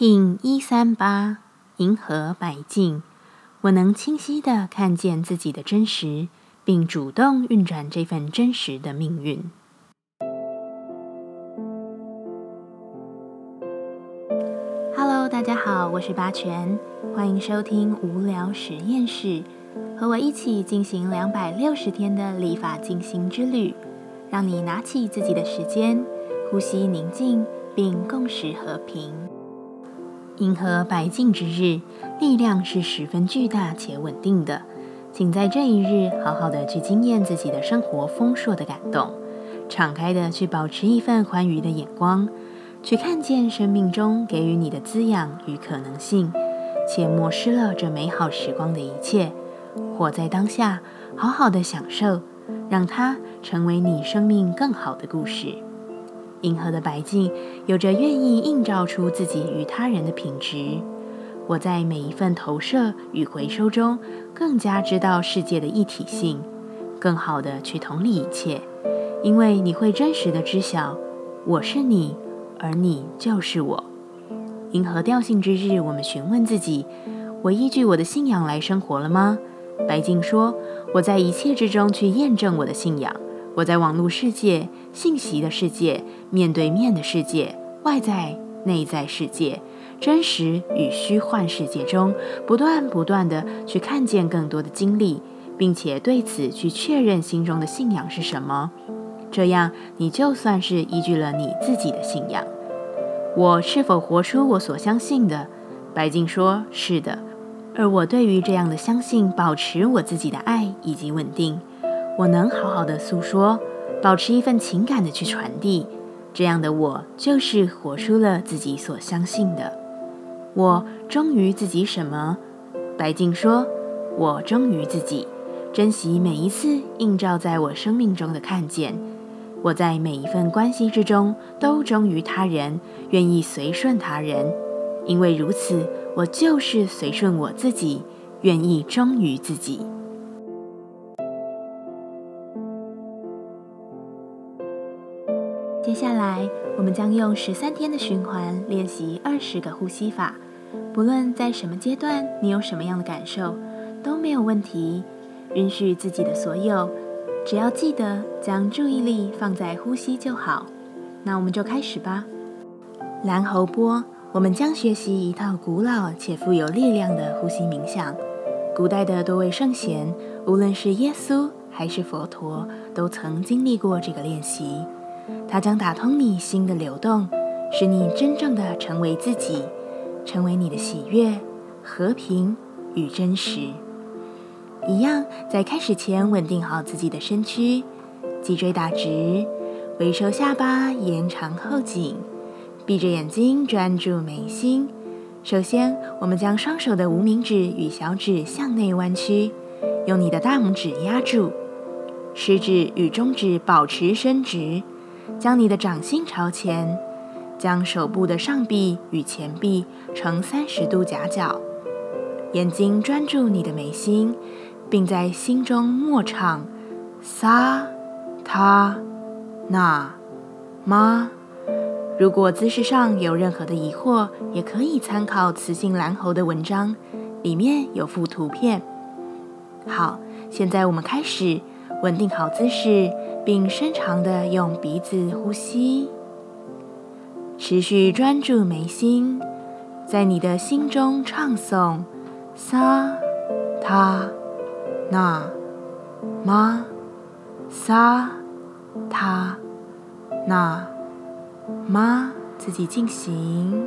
King 一三八银河白镜，我能清晰的看见自己的真实，并主动运转这份真实的命运。Hello，大家好，我是八全，欢迎收听无聊实验室，和我一起进行两百六十天的立法进行之旅，让你拿起自己的时间，呼吸宁静，并共识和平。银河白净之日，力量是十分巨大且稳定的。请在这一日好好的去经验自己的生活丰硕的感动，敞开的去保持一份欢愉的眼光，去看见生命中给予你的滋养与可能性，且漠视了这美好时光的一切。活在当下，好好的享受，让它成为你生命更好的故事。银河的白净有着愿意映照出自己与他人的品质。我在每一份投射与回收中，更加知道世界的一体性，更好的去同理一切。因为你会真实的知晓，我是你，而你就是我。银河调性之日，我们询问自己：我依据我的信仰来生活了吗？白净说：我在一切之中去验证我的信仰。我在网络世界、信息的世界、面对面的世界、外在、内在世界、真实与虚幻世界中，不断不断的去看见更多的经历，并且对此去确认心中的信仰是什么。这样，你就算是依据了你自己的信仰。我是否活出我所相信的？白静说：“是的。”而我对于这样的相信，保持我自己的爱以及稳定。我能好好的诉说，保持一份情感的去传递，这样的我就是活出了自己所相信的。我忠于自己什么？白静说：“我忠于自己，珍惜每一次映照在我生命中的看见。我在每一份关系之中都忠于他人，愿意随顺他人，因为如此，我就是随顺我自己，愿意忠于自己。”来，我们将用十三天的循环练习二十个呼吸法。不论在什么阶段，你有什么样的感受，都没有问题。允许自己的所有，只要记得将注意力放在呼吸就好。那我们就开始吧。蓝喉波，我们将学习一套古老且富有力量的呼吸冥想。古代的多位圣贤，无论是耶稣还是佛陀，都曾经历过这个练习。它将打通你心的流动，使你真正的成为自己，成为你的喜悦、和平与真实。一样，在开始前稳定好自己的身躯，脊椎打直，微收下巴，延长后颈，闭着眼睛专注眉心。首先，我们将双手的无名指与小指向内弯曲，用你的大拇指压住，食指与中指保持伸直。将你的掌心朝前，将手部的上臂与前臂呈三十度夹角，眼睛专注你的眉心，并在心中默唱萨他那妈。如果姿势上有任何的疑惑，也可以参考雌性蓝猴的文章，里面有幅图片。好，现在我们开始，稳定好姿势。并深长的用鼻子呼吸，持续专注眉心，在你的心中唱诵萨他那玛萨他那玛，自己进行。